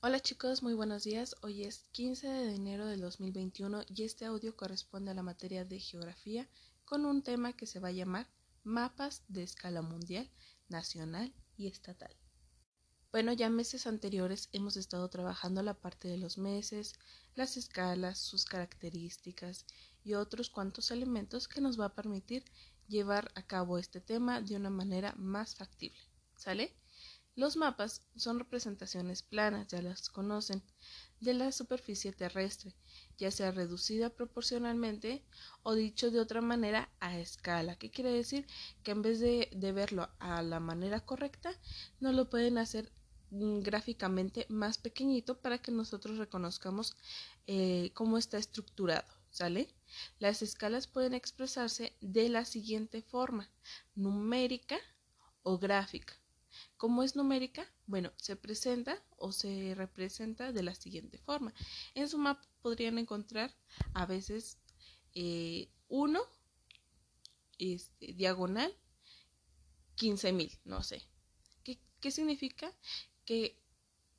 Hola chicos, muy buenos días. Hoy es 15 de enero del 2021 y este audio corresponde a la materia de geografía con un tema que se va a llamar mapas de escala mundial, nacional y estatal. Bueno, ya meses anteriores hemos estado trabajando la parte de los meses, las escalas, sus características y otros cuantos elementos que nos va a permitir llevar a cabo este tema de una manera más factible. ¿Sale? Los mapas son representaciones planas, ya las conocen, de la superficie terrestre, ya sea reducida proporcionalmente o dicho de otra manera a escala. ¿Qué quiere decir? Que en vez de, verlo a la manera correcta, no lo pueden hacer mm, gráficamente más pequeñito para que nosotros reconozcamos eh, cómo está estructurado. ¿Sale? Las escalas pueden expresarse de la siguiente forma, numérica o gráfica. ¿Cómo es numérica? Bueno, se presenta o se representa de la siguiente forma. En su mapa podrían encontrar a veces 1 eh, este, diagonal 15.000, no sé. ¿Qué, ¿Qué, significa? Que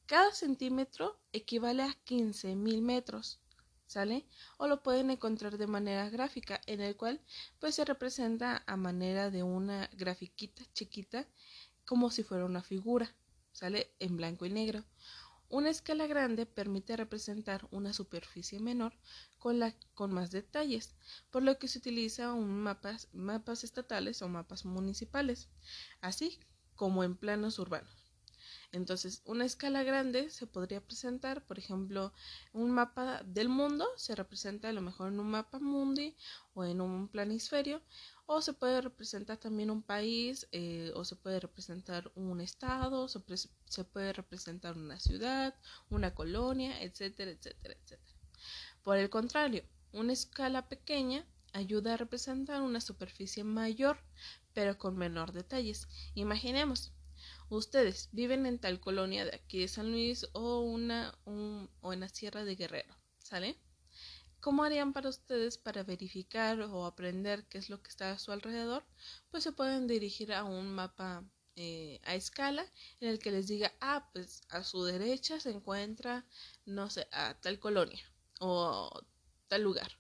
cada centímetro equivale a 15.000 metros. ¿Sale? O lo pueden encontrar de manera gráfica, en el cual pues se representa a manera de una grafiquita chiquita como si fuera una figura, sale en blanco y negro. Una escala grande permite representar una superficie menor con, la, con más detalles, por lo que se utiliza un mapas, mapas estatales o mapas municipales, así como en planos urbanos. Entonces, una escala grande se podría presentar, por ejemplo, un mapa del mundo se representa a lo mejor en un mapa mundi o en un planisferio, o se puede representar también un país, eh, o se puede representar un estado, se, se puede representar una ciudad, una colonia, etcétera, etcétera, etcétera. Por el contrario, una escala pequeña ayuda a representar una superficie mayor, pero con menor detalles. Imaginemos, ustedes viven en tal colonia de aquí de San Luis o, una, o en la Sierra de Guerrero, ¿sale? ¿Cómo harían para ustedes para verificar o aprender qué es lo que está a su alrededor? Pues se pueden dirigir a un mapa eh, a escala en el que les diga, ah, pues a su derecha se encuentra, no sé, a tal colonia o tal lugar.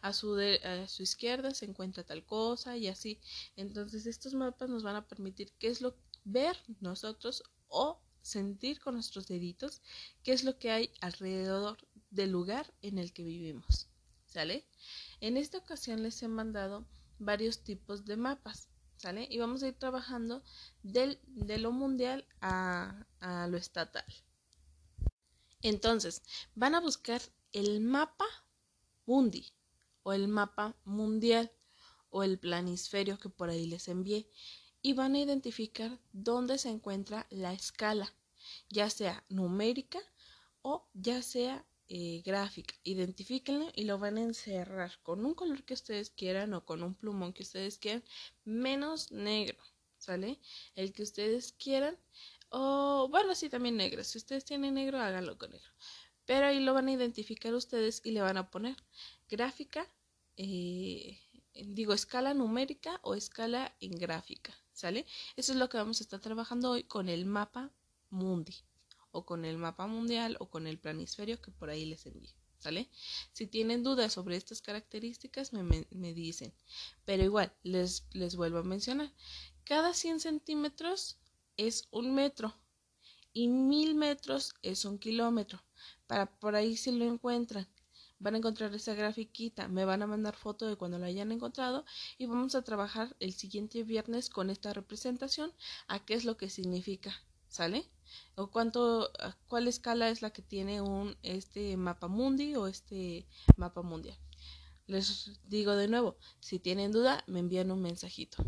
A su, a su izquierda se encuentra tal cosa y así. Entonces estos mapas nos van a permitir qué es lo ver nosotros o sentir con nuestros deditos qué es lo que hay alrededor del lugar en el que vivimos. ¿Sale? En esta ocasión les he mandado varios tipos de mapas. ¿Sale? Y vamos a ir trabajando del, de lo mundial a, a lo estatal. Entonces, van a buscar el mapa mundi o el mapa mundial o el planisferio que por ahí les envié y van a identificar dónde se encuentra la escala, ya sea numérica o ya sea eh, gráfica. Identifíquenlo y lo van a encerrar con un color que ustedes quieran o con un plumón que ustedes quieran, menos negro, ¿sale? El que ustedes quieran. O bueno, sí, también negro. Si ustedes tienen negro, háganlo con negro. Pero ahí lo van a identificar ustedes y le van a poner gráfica, eh, digo escala numérica o escala en gráfica, ¿sale? Eso es lo que vamos a estar trabajando hoy con el mapa mundi o con el mapa mundial o con el planisferio que por ahí les envío. ¿Sale? Si tienen dudas sobre estas características, me, me, dicen. Pero igual, les, les vuelvo a mencionar. Cada 100 centímetros es un metro y mil metros es un kilómetro. Para por ahí si lo encuentran, van a encontrar esa grafiquita, me van a mandar foto de cuando la hayan encontrado y vamos a trabajar el siguiente viernes con esta representación a qué es lo que significa, ¿sale? O cuánto, cuál escala es la que tiene un este mapa mundi o este mapa mundial. Les digo de nuevo, si tienen duda, me envían un mensajito.